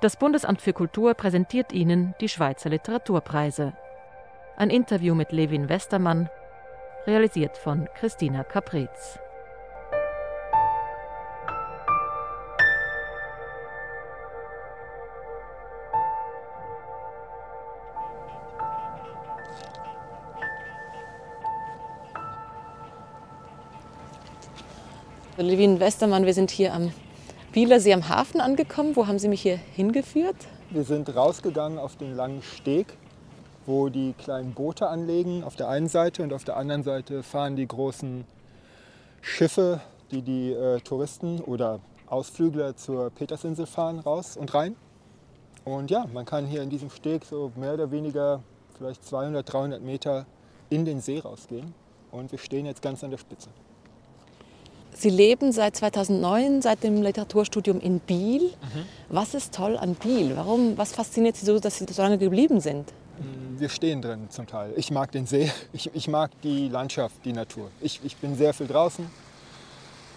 Das Bundesamt für Kultur präsentiert Ihnen die Schweizer Literaturpreise. Ein Interview mit Levin Westermann, realisiert von Christina Caprez. Levin Westermann, wir sind hier am Bielersee am Hafen angekommen. Wo haben Sie mich hier hingeführt? Wir sind rausgegangen auf den langen Steg, wo die kleinen Boote anlegen auf der einen Seite und auf der anderen Seite fahren die großen Schiffe, die die äh, Touristen oder Ausflügler zur Petersinsel fahren, raus und rein. Und ja, man kann hier in diesem Steg so mehr oder weniger vielleicht 200, 300 Meter in den See rausgehen. Und wir stehen jetzt ganz an der Spitze. Sie leben seit 2009, seit dem Literaturstudium in Biel. Mhm. Was ist toll an Biel? Warum, was fasziniert Sie so, dass Sie so lange geblieben sind? Mm, wir stehen drin zum Teil. Ich mag den See, ich, ich mag die Landschaft, die Natur. Ich, ich bin sehr viel draußen.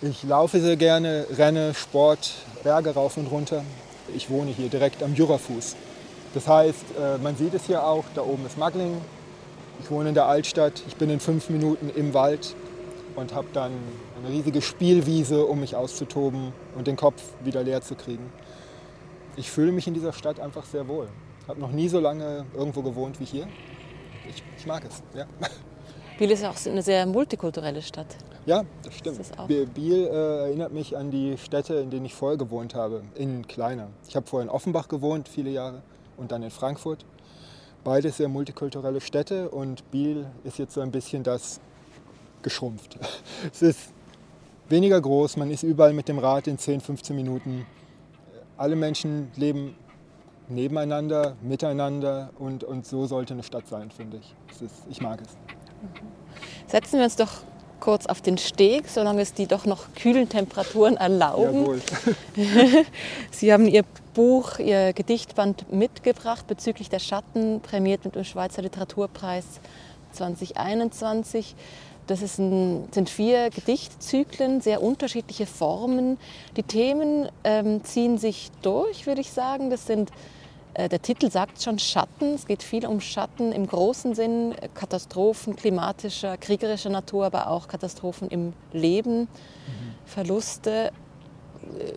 Ich laufe sehr gerne, renne, Sport, Berge rauf und runter. Ich wohne hier direkt am Jurafuß. Das heißt, äh, man sieht es hier auch, da oben ist Magling. Ich wohne in der Altstadt, ich bin in fünf Minuten im Wald und habe dann eine riesige Spielwiese, um mich auszutoben und den Kopf wieder leer zu kriegen. Ich fühle mich in dieser Stadt einfach sehr wohl. Ich habe noch nie so lange irgendwo gewohnt wie hier. Ich, ich mag es. Ja. Biel ist auch eine sehr multikulturelle Stadt. Ja, das stimmt. Das Biel äh, erinnert mich an die Städte, in denen ich vorher gewohnt habe, in kleiner. Ich habe vorher in Offenbach gewohnt, viele Jahre, und dann in Frankfurt. Beide sehr multikulturelle Städte und Biel ist jetzt so ein bisschen das geschrumpft. Es ist weniger groß, man ist überall mit dem Rad in 10, 15 Minuten. Alle Menschen leben nebeneinander, miteinander und, und so sollte eine Stadt sein, finde ich. Ist, ich mag es. Setzen wir uns doch kurz auf den Steg, solange es die doch noch kühlen Temperaturen erlauben. Jawohl. Sie haben Ihr Buch, Ihr Gedichtband mitgebracht bezüglich der Schatten, prämiert mit dem Schweizer Literaturpreis 2021. Das ein, sind vier Gedichtzyklen, sehr unterschiedliche Formen. Die Themen ähm, ziehen sich durch, würde ich sagen. Das sind, äh, der Titel sagt schon Schatten. Es geht viel um Schatten im großen Sinn, Katastrophen klimatischer, kriegerischer Natur, aber auch Katastrophen im Leben, mhm. Verluste.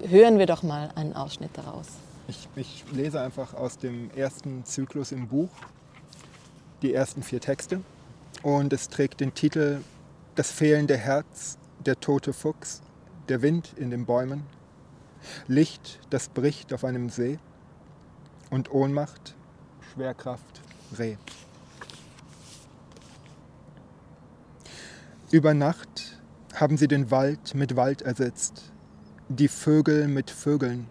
Hören wir doch mal einen Ausschnitt daraus. Ich, ich lese einfach aus dem ersten Zyklus im Buch die ersten vier Texte. Und es trägt den Titel das fehlende Herz, der tote Fuchs, der Wind in den Bäumen, Licht, das bricht auf einem See und Ohnmacht, Schwerkraft, Reh. Über Nacht haben sie den Wald mit Wald ersetzt, die Vögel mit Vögeln,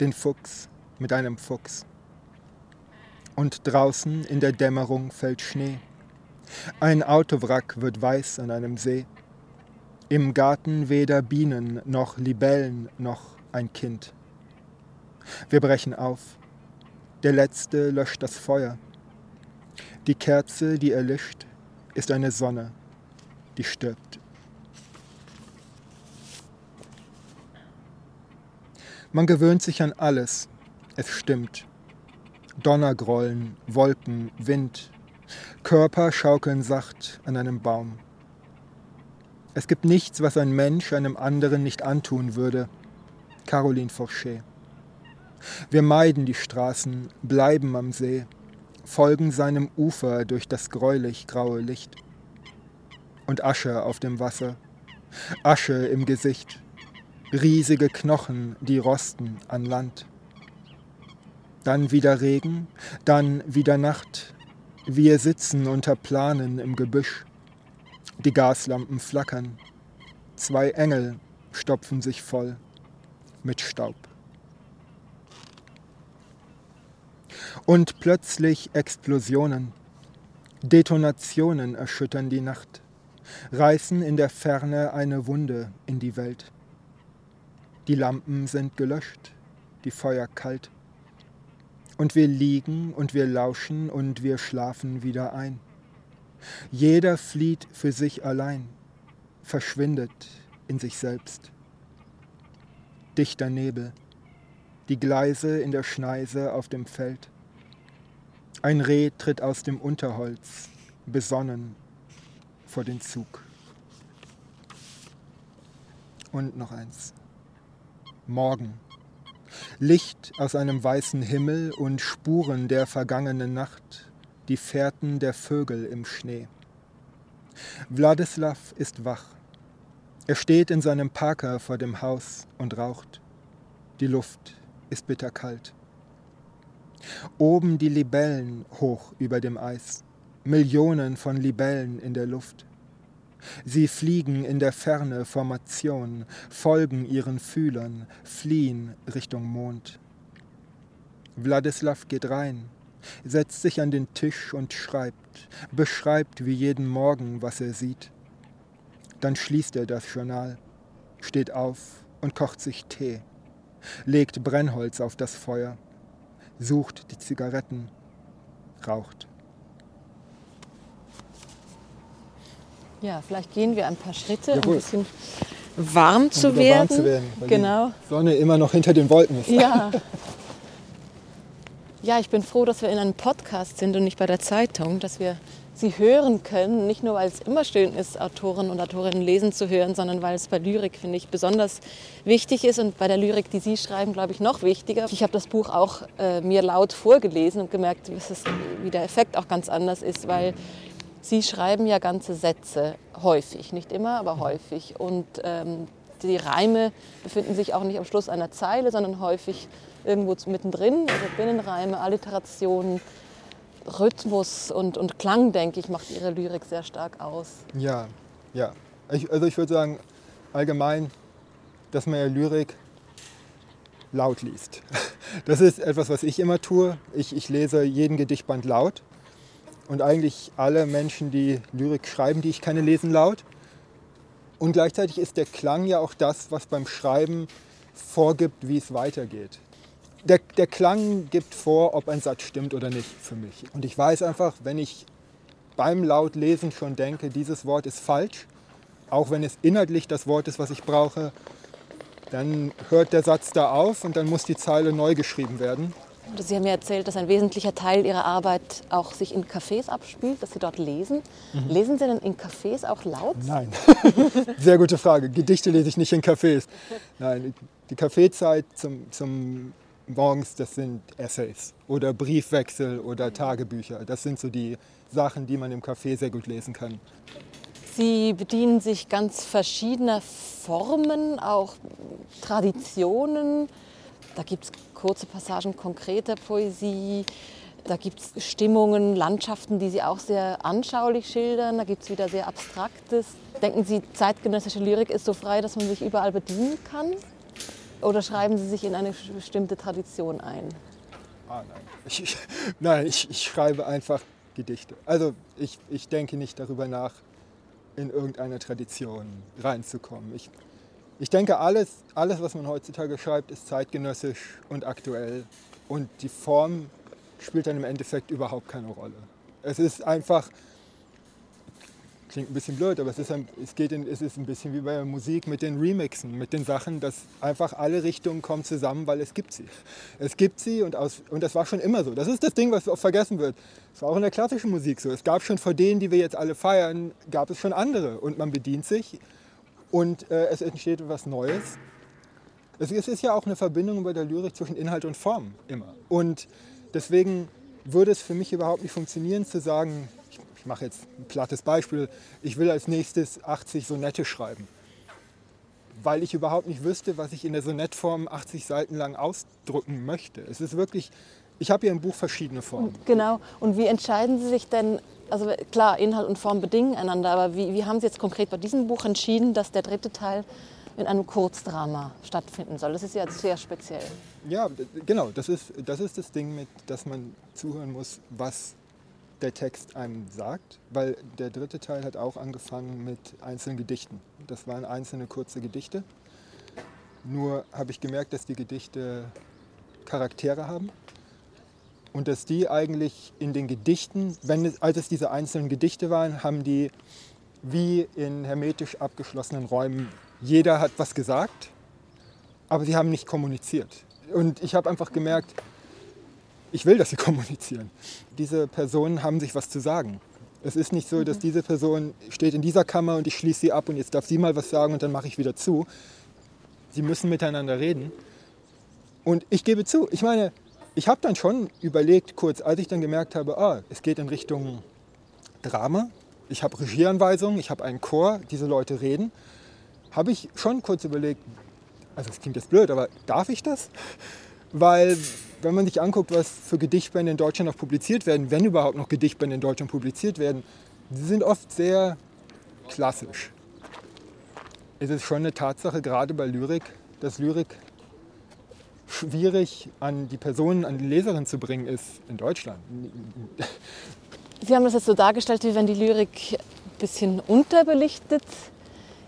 den Fuchs mit einem Fuchs. Und draußen in der Dämmerung fällt Schnee. Ein Autowrack wird weiß an einem See. Im Garten weder Bienen noch Libellen noch ein Kind. Wir brechen auf. Der Letzte löscht das Feuer. Die Kerze, die erlischt, ist eine Sonne, die stirbt. Man gewöhnt sich an alles. Es stimmt. Donnergrollen, Wolken, Wind, Körper schaukeln sacht an einem Baum. Es gibt nichts, was ein Mensch einem anderen nicht antun würde. Caroline Forchet. Wir meiden die Straßen, bleiben am See, folgen seinem Ufer durch das gräulich graue Licht. Und Asche auf dem Wasser, Asche im Gesicht, riesige Knochen, die rosten an Land. Dann wieder Regen, dann wieder Nacht, wir sitzen unter Planen im Gebüsch. Die Gaslampen flackern. Zwei Engel stopfen sich voll mit Staub. Und plötzlich Explosionen. Detonationen erschüttern die Nacht, reißen in der Ferne eine Wunde in die Welt. Die Lampen sind gelöscht, die Feuer kalt. Und wir liegen und wir lauschen und wir schlafen wieder ein. Jeder flieht für sich allein, verschwindet in sich selbst. Dichter Nebel, die Gleise in der Schneise auf dem Feld. Ein Reh tritt aus dem Unterholz, besonnen vor den Zug. Und noch eins. Morgen. Licht aus einem weißen Himmel und Spuren der vergangenen Nacht, die Fährten der Vögel im Schnee. Wladislav ist wach. Er steht in seinem Parker vor dem Haus und raucht. Die Luft ist bitterkalt. Oben die Libellen hoch über dem Eis. Millionen von Libellen in der Luft. Sie fliegen in der Ferne Formation, folgen ihren Fühlern, fliehen Richtung Mond. Wladislav geht rein, setzt sich an den Tisch und schreibt, beschreibt wie jeden Morgen, was er sieht. Dann schließt er das Journal, steht auf und kocht sich Tee, legt Brennholz auf das Feuer, sucht die Zigaretten, raucht. Ja, vielleicht gehen wir ein paar Schritte, Jawohl. um ein bisschen warm zu Um wieder warm werden. zu werden, weil genau. die Sonne immer noch hinter den Wolken ist. Ja. Ja, ich bin froh, dass wir in einem Podcast sind und nicht bei der Zeitung, dass wir sie hören können. Nicht nur, weil es immer schön ist, Autoren und Autorinnen lesen zu hören, sondern weil es bei Lyrik, finde ich, besonders wichtig ist und bei der Lyrik, die Sie schreiben, glaube ich, noch wichtiger. Ich habe das Buch auch äh, mir laut vorgelesen und gemerkt, dass es, wie der Effekt auch ganz anders ist, weil Sie schreiben ja ganze Sätze, häufig, nicht immer, aber häufig. Und ähm, die Reime befinden sich auch nicht am Schluss einer Zeile, sondern häufig irgendwo mittendrin. Also Binnenreime, Alliterationen, Rhythmus und, und Klang, denke ich, macht Ihre Lyrik sehr stark aus. Ja, ja. Ich, also ich würde sagen, allgemein, dass man ja Lyrik laut liest. Das ist etwas, was ich immer tue. Ich, ich lese jeden Gedichtband laut. Und eigentlich alle Menschen, die Lyrik schreiben, die ich kenne, lesen laut. Und gleichzeitig ist der Klang ja auch das, was beim Schreiben vorgibt, wie es weitergeht. Der, der Klang gibt vor, ob ein Satz stimmt oder nicht für mich. Und ich weiß einfach, wenn ich beim Lautlesen schon denke, dieses Wort ist falsch, auch wenn es inhaltlich das Wort ist, was ich brauche, dann hört der Satz da auf und dann muss die Zeile neu geschrieben werden. Sie haben mir erzählt, dass ein wesentlicher Teil Ihrer Arbeit auch sich in Cafés abspielt, dass Sie dort lesen. Lesen Sie denn in Cafés auch laut? Nein, sehr gute Frage. Gedichte lese ich nicht in Cafés. Nein, die Kaffeezeit zum, zum Morgens, das sind Essays oder Briefwechsel oder Tagebücher. Das sind so die Sachen, die man im Café sehr gut lesen kann. Sie bedienen sich ganz verschiedener Formen, auch Traditionen. Da gibt es kurze Passagen konkreter Poesie. Da gibt es Stimmungen, Landschaften, die Sie auch sehr anschaulich schildern. Da gibt es wieder sehr Abstraktes. Denken Sie, zeitgenössische Lyrik ist so frei, dass man sich überall bedienen kann? Oder schreiben Sie sich in eine bestimmte Tradition ein? Ah, nein. Ich, ich, nein, ich, ich schreibe einfach Gedichte. Also ich, ich denke nicht darüber nach, in irgendeine Tradition reinzukommen. Ich, ich denke, alles, alles, was man heutzutage schreibt, ist zeitgenössisch und aktuell. Und die Form spielt dann im Endeffekt überhaupt keine Rolle. Es ist einfach, klingt ein bisschen blöd, aber es ist ein, es geht in, es ist ein bisschen wie bei der Musik mit den Remixen, mit den Sachen, dass einfach alle Richtungen kommen zusammen, weil es gibt sie. Es gibt sie und, aus, und das war schon immer so. Das ist das Ding, was oft vergessen wird. Es war auch in der klassischen Musik so. Es gab schon vor denen, die wir jetzt alle feiern, gab es schon andere und man bedient sich und äh, es entsteht etwas Neues. Es, ist ja auch eine Verbindung bei der Lyrik zwischen Inhalt und Form immer. Und deswegen würde es für mich überhaupt nicht funktionieren zu sagen, ich, ich mache jetzt ein plattes Beispiel, ich will als nächstes 80 Sonette schreiben. Weil ich überhaupt nicht wüsste, was ich in der Sonettform 80 Seiten lang ausdrücken möchte. Es ist wirklich, ich habe hier im Buch verschiedene Formen. Genau. Und wie entscheiden Sie sich denn, also klar, Inhalt und Form bedingen einander, aber wie, wie haben Sie jetzt konkret bei diesem Buch entschieden, dass der dritte Teil in einem Kurzdrama stattfinden soll? Das ist ja sehr speziell. Ja, genau, das ist, das ist das Ding, mit, dass man zuhören muss, was der Text einem sagt, weil der dritte Teil hat auch angefangen mit einzelnen Gedichten. Das waren einzelne kurze Gedichte. Nur habe ich gemerkt, dass die Gedichte Charaktere haben und dass die eigentlich in den Gedichten, wenn es, als es diese einzelnen Gedichte waren, haben die wie in hermetisch abgeschlossenen Räumen, jeder hat was gesagt, aber sie haben nicht kommuniziert. Und ich habe einfach gemerkt, ich will, dass sie kommunizieren. Diese Personen haben sich was zu sagen. Es ist nicht so, dass mhm. diese Person steht in dieser Kammer und ich schließe sie ab und jetzt darf sie mal was sagen und dann mache ich wieder zu. Sie müssen miteinander reden. Und ich gebe zu, ich meine, ich habe dann schon überlegt, kurz, als ich dann gemerkt habe, ah, es geht in Richtung Drama, ich habe Regieanweisungen, ich habe einen Chor, diese Leute reden, habe ich schon kurz überlegt, also es klingt jetzt blöd, aber darf ich das? Weil wenn man sich anguckt, was für Gedichtbände in Deutschland noch publiziert werden, wenn überhaupt noch Gedichtbände in Deutschland publiziert werden, die sind oft sehr klassisch. Es ist schon eine Tatsache, gerade bei Lyrik, dass Lyrik schwierig an die Personen, an die Leserin zu bringen ist in Deutschland. Sie haben das jetzt so dargestellt, wie wenn die Lyrik ein bisschen unterbelichtet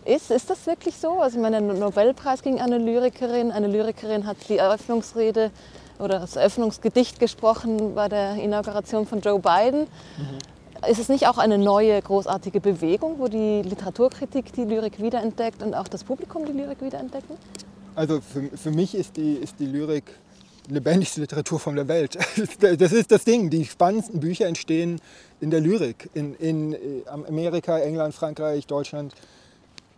ist. Ist das wirklich so? Also ich meine, der Nobelpreis ging an eine Lyrikerin. Eine Lyrikerin hat die Eröffnungsrede oder das Eröffnungsgedicht gesprochen bei der Inauguration von Joe Biden. Mhm. Ist es nicht auch eine neue großartige Bewegung, wo die Literaturkritik die Lyrik wiederentdeckt und auch das Publikum die Lyrik wiederentdecken? Also für, für mich ist die, ist die Lyrik lebendigste Literaturform der Welt. Das ist das Ding. Die spannendsten Bücher entstehen in der Lyrik. In, in Amerika, England, Frankreich, Deutschland.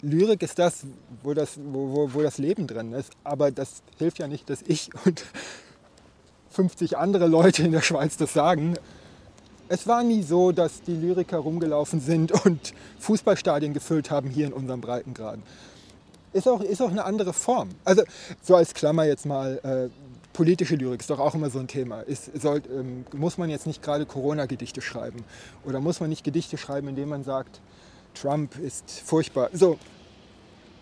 Lyrik ist das wo, das, wo, wo, wo das Leben drin ist. Aber das hilft ja nicht, dass ich und 50 andere Leute in der Schweiz das sagen. Es war nie so, dass die Lyriker rumgelaufen sind und Fußballstadien gefüllt haben hier in unserem Breitengraden ist auch, ist auch eine andere Form. Also so als Klammer jetzt mal, äh, politische Lyrik ist doch auch immer so ein Thema. Ist, soll, ähm, muss man jetzt nicht gerade Corona-Gedichte schreiben? Oder muss man nicht Gedichte schreiben, indem man sagt, Trump ist furchtbar? So,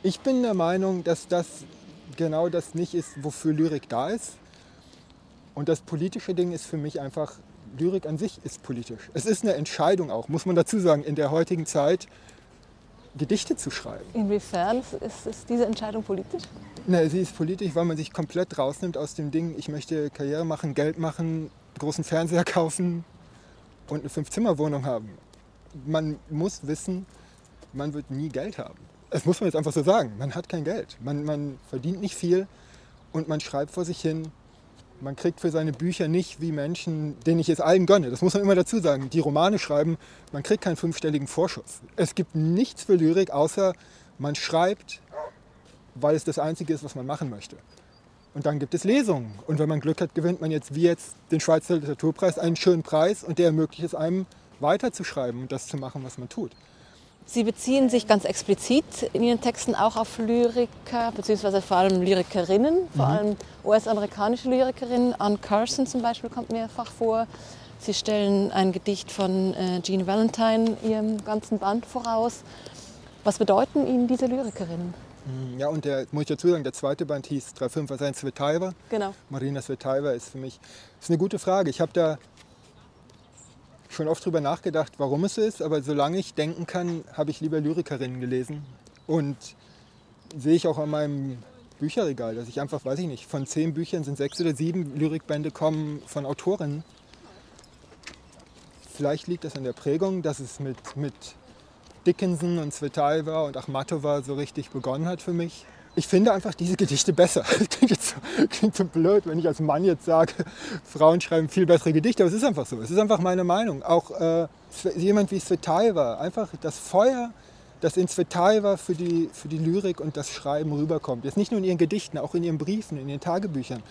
ich bin der Meinung, dass das genau das nicht ist, wofür Lyrik da ist. Und das politische Ding ist für mich einfach, Lyrik an sich ist politisch. Es ist eine Entscheidung auch, muss man dazu sagen, in der heutigen Zeit Gedichte zu schreiben. Inwiefern ist, ist diese Entscheidung politisch? Ne, sie ist politisch, weil man sich komplett rausnimmt aus dem Ding, ich möchte Karriere machen, Geld machen, großen Fernseher kaufen und eine Fünf-Zimmer-Wohnung haben. Man muss wissen, man wird nie Geld haben. Das muss man jetzt einfach so sagen. Man hat kein Geld. Man, man verdient nicht viel und man schreibt vor sich hin man kriegt für seine Bücher nicht wie Menschen, denen ich es allen gönne. Das muss man immer dazu sagen. Die Romane schreiben, man kriegt keinen fünfstelligen Vorschuss. Es gibt nichts für Lyrik, außer man schreibt, weil es das Einzige ist, was man machen möchte. Und dann gibt es Lesungen. Und wenn man Glück hat, gewinnt man jetzt wie jetzt den Schweizer Literaturpreis einen schönen Preis und der ermöglicht es einem weiterzuschreiben und das zu machen, was man tut. Sie beziehen sich ganz explizit in Ihren Texten auch auf Lyriker, beziehungsweise vor allem Lyrikerinnen, vor mhm. allem US-amerikanische Lyrikerinnen. Anne Carson zum Beispiel kommt mehrfach vor. Sie stellen ein Gedicht von äh, Jean Valentine ihrem ganzen Band voraus. Was bedeuten Ihnen diese Lyrikerinnen? Mhm, ja, und der, muss ich dazu sagen, der zweite Band hieß 3.5 was ein Svetaeva. Genau. Marina Svetaeva ist für mich ist eine gute Frage. Ich habe da schon oft darüber nachgedacht, warum es ist, aber solange ich denken kann, habe ich lieber Lyrikerinnen gelesen. Und sehe ich auch an meinem Bücherregal, dass ich einfach, weiß ich nicht, von zehn Büchern sind sechs oder sieben Lyrikbände kommen von Autorinnen. Vielleicht liegt das an der Prägung, dass es mit, mit Dickinson und Svetaeva und Achmatova so richtig begonnen hat für mich ich finde einfach diese Gedichte besser. Das klingt, jetzt so, klingt so blöd, wenn ich als Mann jetzt sage, Frauen schreiben viel bessere Gedichte, aber es ist einfach so. Es ist einfach meine Meinung. Auch äh, jemand wie Svetaeva, einfach das Feuer, das in Svetaeva für die, für die Lyrik und das Schreiben rüberkommt. Jetzt nicht nur in ihren Gedichten, auch in ihren Briefen, in ihren Tagebüchern.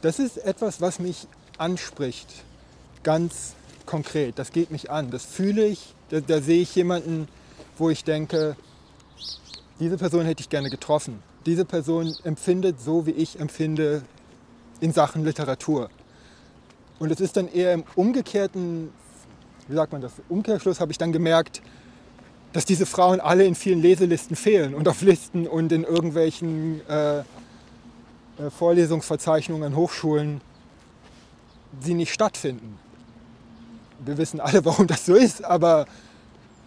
Das ist etwas, was mich anspricht, ganz konkret. Das geht mich an. Das fühle ich. Da, da sehe ich jemanden, wo ich denke, diese Person hätte ich gerne getroffen. Diese Person empfindet so, wie ich empfinde in Sachen Literatur. Und es ist dann eher im umgekehrten, wie sagt man das, Umkehrschluss habe ich dann gemerkt, dass diese Frauen alle in vielen Leselisten fehlen und auf Listen und in irgendwelchen äh, äh Vorlesungsverzeichnungen an Hochschulen sie nicht stattfinden. Wir wissen alle, warum das so ist, aber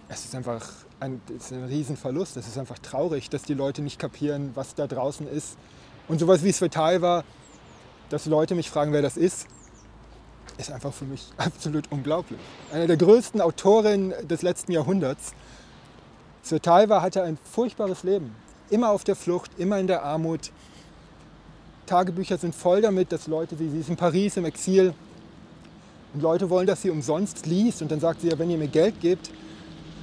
es ist einfach ein, ist ein Riesenverlust. Es ist einfach traurig, dass die Leute nicht kapieren, was da draußen ist. Und sowas wie es Svetal war, dass Leute mich fragen, wer das ist, ist einfach für mich absolut unglaublich. Eine der größten Autorinnen des letzten Jahrhunderts. Svetalva hatte ein furchtbares Leben. Immer auf der Flucht, immer in der Armut. Tagebücher sind voll damit, dass Leute, sie, sie ist in Paris im Exil und Leute wollen, dass sie umsonst liest und dann sagt sie ja, wenn ihr mir Geld gebt,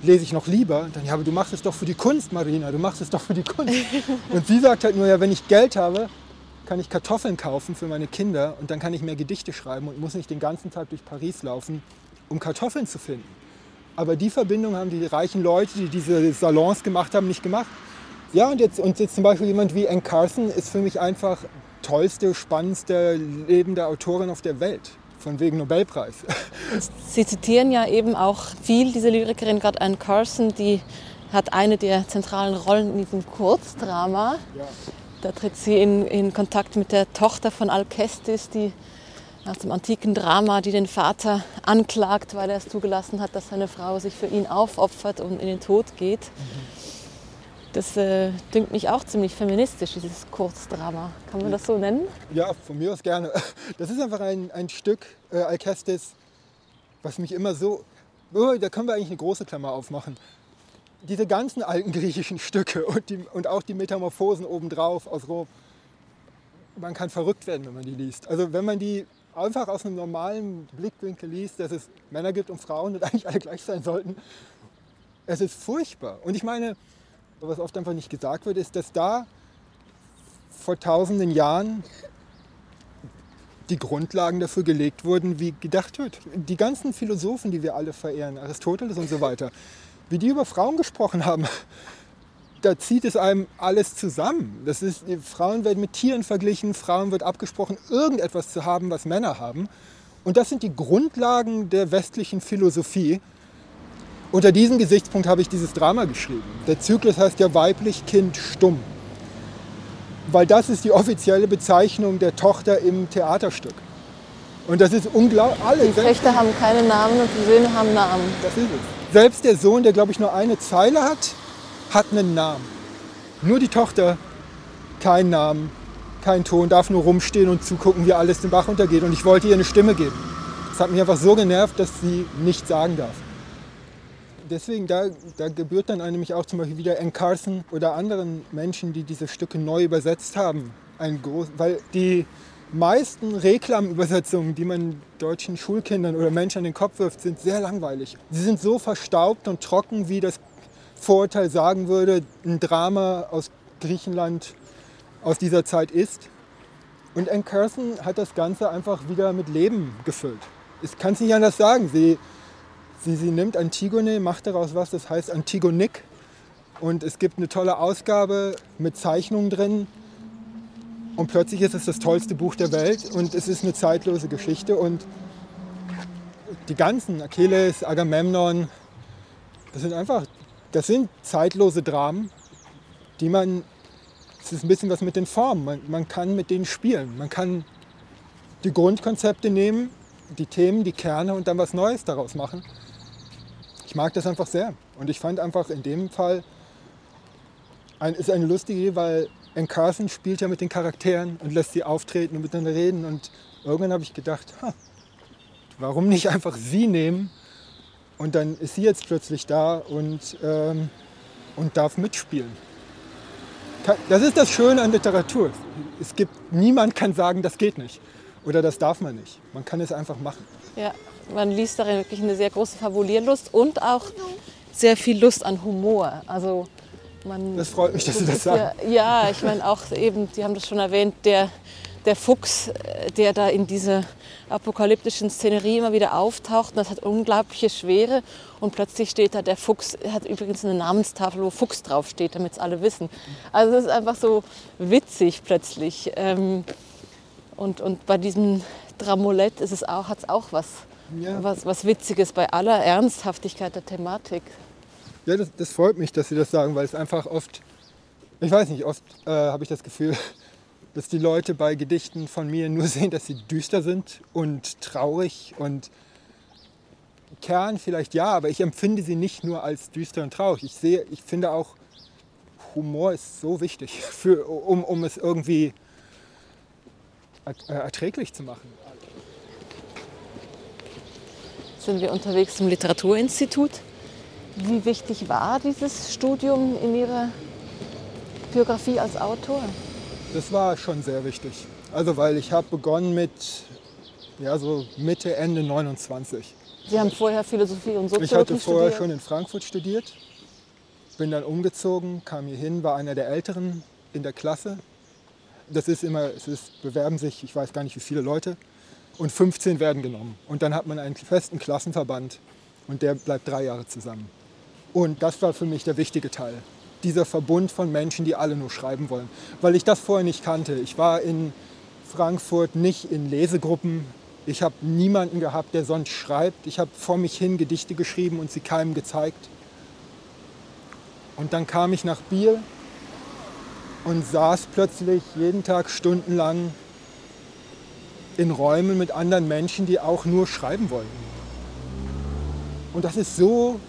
lese ich noch lieber. Dann, ja, aber du machst es doch für die Kunst, Marina, du machst es doch für die Kunst. und sie sagt halt nur, ja, wenn ich Geld habe, kann ich Kartoffeln kaufen für meine Kinder und dann kann ich mehr Gedichte schreiben und muss nicht den ganzen Tag durch Paris laufen, um Kartoffeln zu finden. Aber die Verbindung haben die reichen Leute, die diese Salons gemacht haben, nicht gemacht. Ja, und jetzt, und jetzt zum Beispiel jemand wie Anne Carson ist für mich einfach tollste, spannendste lebende Autorin auf der Welt. Von wegen Nobelpreis. Sie zitieren ja eben auch viel diese Lyrikerin, gerade Anne Carson, die hat eine der zentralen Rollen in diesem Kurzdrama. Ja. Da tritt sie in, in Kontakt mit der Tochter von Alcestis, die aus dem antiken Drama, die den Vater anklagt, weil er es zugelassen hat, dass seine Frau sich für ihn aufopfert und in den Tod geht. Mhm. Das äh, dünkt mich auch ziemlich feministisch, dieses Kurzdrama. Kann man das so nennen? Ja, von mir aus gerne. Das ist einfach ein, ein Stück äh, Alcestis, was mich immer so. Oh, da können wir eigentlich eine große Klammer aufmachen. Diese ganzen alten griechischen Stücke und, die, und auch die Metamorphosen obendrauf aus Rom, man kann verrückt werden, wenn man die liest. Also wenn man die einfach aus einem normalen Blickwinkel liest, dass es Männer gibt und Frauen und eigentlich alle gleich sein sollten, es ist furchtbar. Und ich meine, was oft einfach nicht gesagt wird, ist, dass da vor tausenden Jahren die Grundlagen dafür gelegt wurden, wie gedacht wird. Die ganzen Philosophen, die wir alle verehren, Aristoteles und so weiter, wie die über Frauen gesprochen haben, da zieht es einem alles zusammen. Das ist, Frauen werden mit Tieren verglichen, Frauen wird abgesprochen, irgendetwas zu haben, was Männer haben. Und das sind die Grundlagen der westlichen Philosophie. Unter diesem Gesichtspunkt habe ich dieses Drama geschrieben. Der Zyklus heißt ja weiblich, Kind, stumm. Weil das ist die offizielle Bezeichnung der Tochter im Theaterstück. Und das ist unglaublich. Alle die Töchter haben keine Namen und die Söhne haben Namen. Das ist es. Selbst der Sohn, der glaube ich nur eine Zeile hat, hat einen Namen. Nur die Tochter keinen Namen, keinen Ton, darf nur rumstehen und zugucken, wie alles den Bach untergeht. Und ich wollte ihr eine Stimme geben. Das hat mich einfach so genervt, dass sie nichts sagen darf deswegen, da, da gebührt dann nämlich auch zum Beispiel wieder Anne Carson oder anderen Menschen, die diese Stücke neu übersetzt haben. Ein groß, weil die meisten Reklamübersetzungen, die man deutschen Schulkindern oder Menschen an den Kopf wirft, sind sehr langweilig. Sie sind so verstaubt und trocken, wie das Vorurteil sagen würde, ein Drama aus Griechenland aus dieser Zeit ist. Und Anne Carson hat das Ganze einfach wieder mit Leben gefüllt. Ich kann es nicht anders sagen. Sie Sie, sie nimmt Antigone, macht daraus was, das heißt Antigonik. Und es gibt eine tolle Ausgabe mit Zeichnungen drin. Und plötzlich ist es das tollste Buch der Welt und es ist eine zeitlose Geschichte. Und die ganzen, Achilles, Agamemnon, das sind einfach, das sind zeitlose Dramen, die man, es ist ein bisschen was mit den Formen, man, man kann mit denen spielen. Man kann die Grundkonzepte nehmen, die Themen, die Kerne und dann was Neues daraus machen ich mag das einfach sehr. Und ich fand einfach in dem Fall, ein, ist eine lustige Idee, weil Anne Carson spielt ja mit den Charakteren und lässt sie auftreten und miteinander reden. Und irgendwann habe ich gedacht, ha, warum nicht einfach sie nehmen? Und dann ist sie jetzt plötzlich da und, ähm, und darf mitspielen. Das ist das Schöne an Literatur. Es gibt, niemand kann sagen, das geht nicht oder das darf man nicht. Man kann es einfach machen. Ja, man liest darin wirklich eine sehr große Fabulierlust und auch sehr viel Lust an Humor. Also man, das freut mich, dass Sie das sagen. Ja, ja ich meine auch eben, Sie haben das schon erwähnt, der, der Fuchs, äh, der da in dieser apokalyptischen Szenerie immer wieder auftaucht. Und das hat unglaubliche Schwere. Und plötzlich steht da der Fuchs, hat übrigens eine Namenstafel, wo Fuchs draufsteht, damit es alle wissen. Also es ist einfach so witzig plötzlich. Ähm, und, und bei diesem Dramolett ist es auch, hat es auch was ja. was, was Witziges bei aller Ernsthaftigkeit der Thematik. Ja, das, das, freut mich, dass Sie das sagen, weil es einfach oft, ich weiß nicht, oft äh, habe ich das Gefühl, dass die Leute bei Gedichten von mir nur sehen, dass sie düster sind und traurig und Kern vielleicht ja, aber ich empfinde sie nicht nur als düster und traurig. Ich sehe, ich finde auch, Humor ist so wichtig, für, um, um es irgendwie erträglich zu machen sind wir unterwegs zum Literaturinstitut. Wie wichtig war dieses Studium in Ihrer Biografie als Autor? Das war schon sehr wichtig. Also weil ich habe begonnen mit ja, so Mitte, Ende 29. Sie haben vorher Philosophie und Soziologie Ich hatte vorher studiert. schon in Frankfurt studiert, bin dann umgezogen, kam hier hin, war einer der Älteren in der Klasse. Das ist immer, es ist, bewerben sich, ich weiß gar nicht wie viele Leute, und 15 werden genommen. Und dann hat man einen festen Klassenverband und der bleibt drei Jahre zusammen. Und das war für mich der wichtige Teil. Dieser Verbund von Menschen, die alle nur schreiben wollen. Weil ich das vorher nicht kannte. Ich war in Frankfurt nicht in Lesegruppen. Ich habe niemanden gehabt, der sonst schreibt. Ich habe vor mich hin Gedichte geschrieben und sie keinem gezeigt. Und dann kam ich nach Biel und saß plötzlich jeden Tag stundenlang in Räumen mit anderen Menschen, die auch nur schreiben wollten. Und das ist so,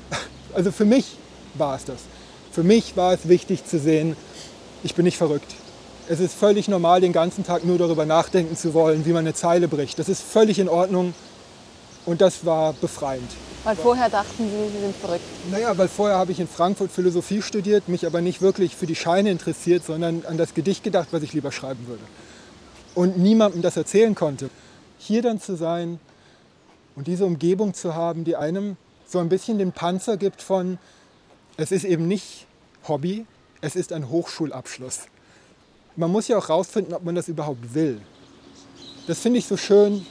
also für mich war es das. Für mich war es wichtig zu sehen, ich bin nicht verrückt. Es ist völlig normal, den ganzen Tag nur darüber nachdenken zu wollen, wie man eine Zeile bricht. Das ist völlig in Ordnung und das war befreiend. Weil vorher dachten Sie, Sie sind verrückt. Naja, weil vorher habe ich in Frankfurt Philosophie studiert, mich aber nicht wirklich für die Scheine interessiert, sondern an das Gedicht gedacht, was ich lieber schreiben würde. Und niemandem das erzählen konnte. Hier dann zu sein und diese Umgebung zu haben, die einem so ein bisschen den Panzer gibt von, es ist eben nicht Hobby, es ist ein Hochschulabschluss. Man muss ja auch rausfinden, ob man das überhaupt will. Das finde ich so schön,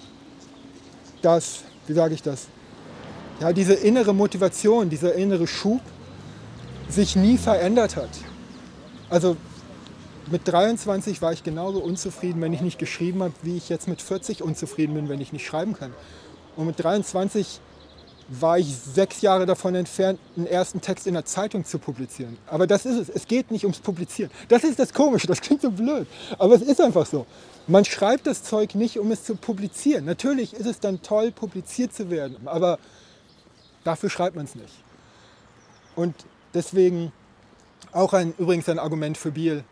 dass, wie sage ich das, ja, diese innere Motivation, dieser innere Schub sich nie verändert hat. Also mit 23 war ich genauso unzufrieden, wenn ich nicht geschrieben habe, wie ich jetzt mit 40 unzufrieden bin, wenn ich nicht schreiben kann. Und mit 23 war ich sechs Jahre davon entfernt, einen ersten Text in der Zeitung zu publizieren. Aber das ist es. Es geht nicht ums Publizieren. Das ist das Komische. Das klingt so blöd. Aber es ist einfach so. Man schreibt das Zeug nicht, um es zu publizieren. Natürlich ist es dann toll, publiziert zu werden. Aber dafür schreibt man es nicht. Und deswegen auch ein, übrigens ein Argument für Biel.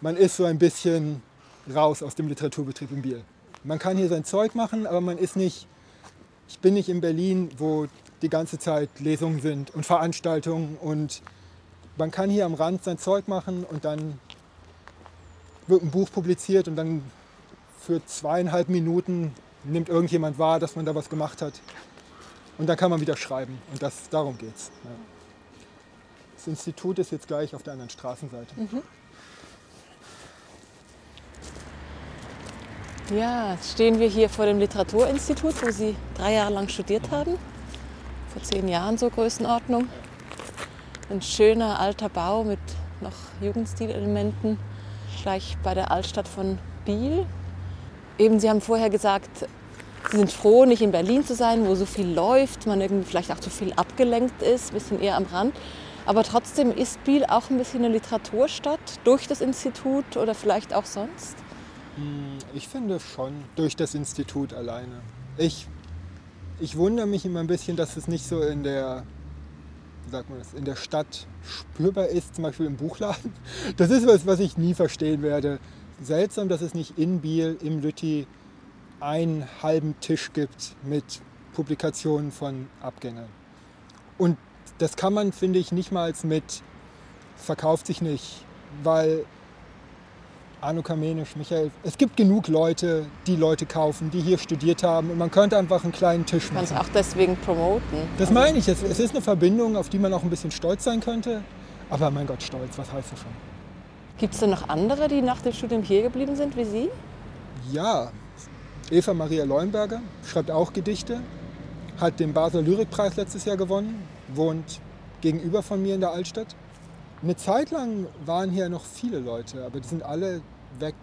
Man ist so ein bisschen raus aus dem Literaturbetrieb in Biel. Man kann hier sein Zeug machen, aber man ist nicht ich bin nicht in Berlin, wo die ganze Zeit Lesungen sind und Veranstaltungen und man kann hier am Rand sein Zeug machen und dann wird ein Buch publiziert und dann für zweieinhalb Minuten nimmt irgendjemand wahr, dass man da was gemacht hat. Und dann kann man wieder schreiben. Und das, darum geht's. Ja. Das Institut ist jetzt gleich auf der anderen Straßenseite. Mhm. Ja, jetzt stehen wir hier vor dem Literaturinstitut, wo Sie drei Jahre lang studiert haben. Vor zehn Jahren so Größenordnung. Ein schöner alter Bau mit noch Jugendstilelementen, gleich bei der Altstadt von Biel. Eben, Sie haben vorher gesagt, Sie sind froh, nicht in Berlin zu sein, wo so viel läuft, man irgendwie vielleicht auch zu viel abgelenkt ist, ein bisschen eher am Rand. Aber trotzdem ist Biel auch ein bisschen eine Literaturstadt durch das Institut oder vielleicht auch sonst? Ich finde schon, durch das Institut alleine. Ich, ich wundere mich immer ein bisschen, dass es nicht so in der, sagt man das, in der Stadt spürbar ist, zum Beispiel im Buchladen. Das ist was, was ich nie verstehen werde. Seltsam, dass es nicht in Biel, im Lütti, einen halben Tisch gibt mit Publikationen von Abgängern. Und das kann man, finde ich, nicht mal mit verkauft sich nicht, weil Arno Kamenisch, Michael, es gibt genug Leute, die Leute kaufen, die hier studiert haben und man könnte einfach einen kleinen Tisch Man machen. kann es auch deswegen promoten. Das meine ich, es, es ist eine Verbindung, auf die man auch ein bisschen stolz sein könnte. Aber mein Gott, stolz, was heißt das schon? Gibt es denn noch andere, die nach dem Studium hier geblieben sind wie Sie? Ja, Eva Maria Leuenberger schreibt auch Gedichte, hat den Basel Lyrikpreis letztes Jahr gewonnen, wohnt gegenüber von mir in der Altstadt. Eine Zeit lang waren hier noch viele Leute, aber die sind alle weg.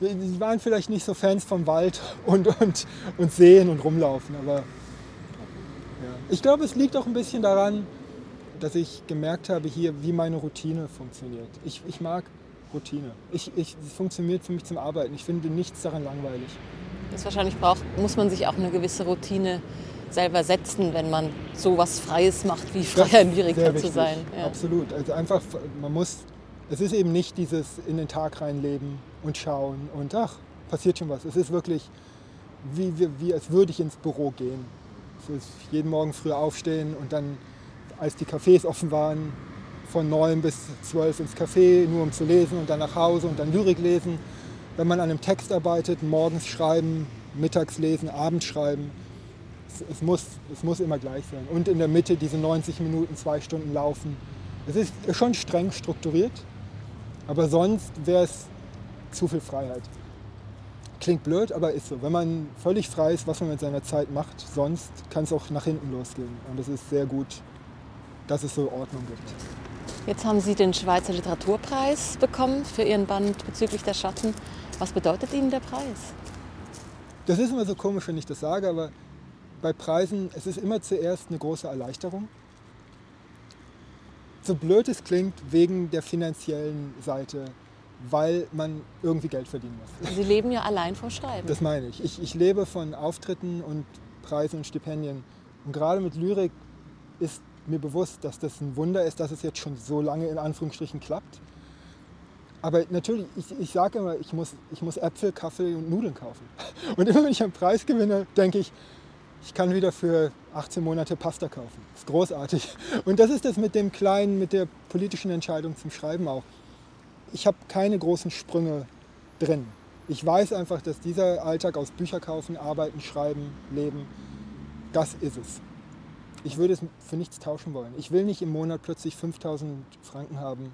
Die waren vielleicht nicht so Fans vom Wald und, und, und Seen und rumlaufen, aber ja. ich glaube, es liegt auch ein bisschen daran, dass ich gemerkt habe hier, wie meine Routine funktioniert. Ich, ich mag Routine. Ich, ich, es funktioniert für mich zum Arbeiten. Ich finde nichts daran langweilig. Das wahrscheinlich braucht, muss man sich auch eine gewisse Routine selber setzen, wenn man so was Freies macht, wie freier sehr Lyriker zu sein. Ja. Absolut. Also einfach, man muss, es ist eben nicht dieses in den Tag reinleben und schauen und ach, passiert schon was. Es ist wirklich, wie, wie, wie als würde ich ins Büro gehen. Es ist jeden Morgen früh aufstehen und dann, als die Cafés offen waren, von neun bis zwölf ins Café, nur um zu lesen und dann nach Hause und dann Lyrik lesen. wenn man an einem Text arbeitet, morgens schreiben, mittags lesen, abends schreiben. Es, es, muss, es muss immer gleich sein. Und in der Mitte diese 90 Minuten, zwei Stunden laufen. Es ist schon streng strukturiert, aber sonst wäre es zu viel Freiheit. Klingt blöd, aber ist so. Wenn man völlig frei ist, was man mit seiner Zeit macht, sonst kann es auch nach hinten losgehen. Und es ist sehr gut, dass es so Ordnung gibt. Jetzt haben Sie den Schweizer Literaturpreis bekommen für Ihren Band bezüglich der Schatten. Was bedeutet Ihnen der Preis? Das ist immer so komisch, wenn ich das sage, aber bei Preisen, es ist immer zuerst eine große Erleichterung. So blöd es klingt, wegen der finanziellen Seite, weil man irgendwie Geld verdienen muss. Sie leben ja allein vom Schreiben. Das meine ich. Ich, ich lebe von Auftritten und Preisen und Stipendien. Und gerade mit Lyrik ist mir bewusst, dass das ein Wunder ist, dass es jetzt schon so lange in Anführungsstrichen klappt. Aber natürlich, ich, ich sage immer, ich muss, ich muss Äpfel, Kaffee und Nudeln kaufen. Und immer wenn ich einen Preis gewinne, denke ich, ich kann wieder für 18 Monate Pasta kaufen. Das ist großartig. Und das ist das mit dem kleinen, mit der politischen Entscheidung zum Schreiben auch. Ich habe keine großen Sprünge drin. Ich weiß einfach, dass dieser Alltag aus Bücher kaufen, arbeiten, schreiben, leben, das ist es. Ich würde es für nichts tauschen wollen. Ich will nicht im Monat plötzlich 5000 Franken haben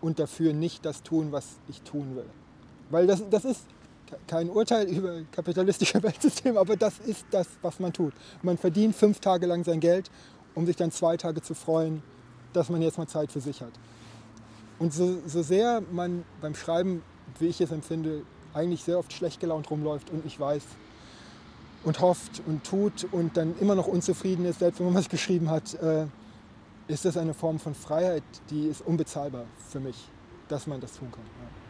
und dafür nicht das tun, was ich tun will. Weil das, das ist kein Urteil über kapitalistische Weltsysteme, aber das ist das, was man tut. Man verdient fünf Tage lang sein Geld, um sich dann zwei Tage zu freuen, dass man jetzt mal Zeit für sich hat. Und so, so sehr man beim Schreiben, wie ich es empfinde, eigentlich sehr oft schlecht gelaunt rumläuft und nicht weiß und hofft und tut und dann immer noch unzufrieden ist, selbst wenn man was geschrieben hat, äh, ist das eine Form von Freiheit, die ist unbezahlbar für mich, dass man das tun kann. Ja.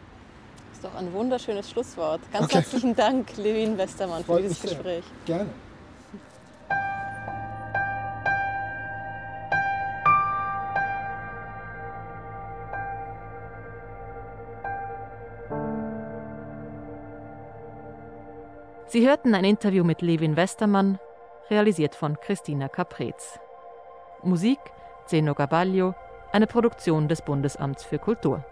Das ist doch ein wunderschönes Schlusswort. Ganz okay. herzlichen Dank, Levin Westermann, für dieses Gespräch. Gerne. Sie hörten ein Interview mit Levin Westermann, realisiert von Christina Caprez. Musik Zeno Gabaglio, eine Produktion des Bundesamts für Kultur.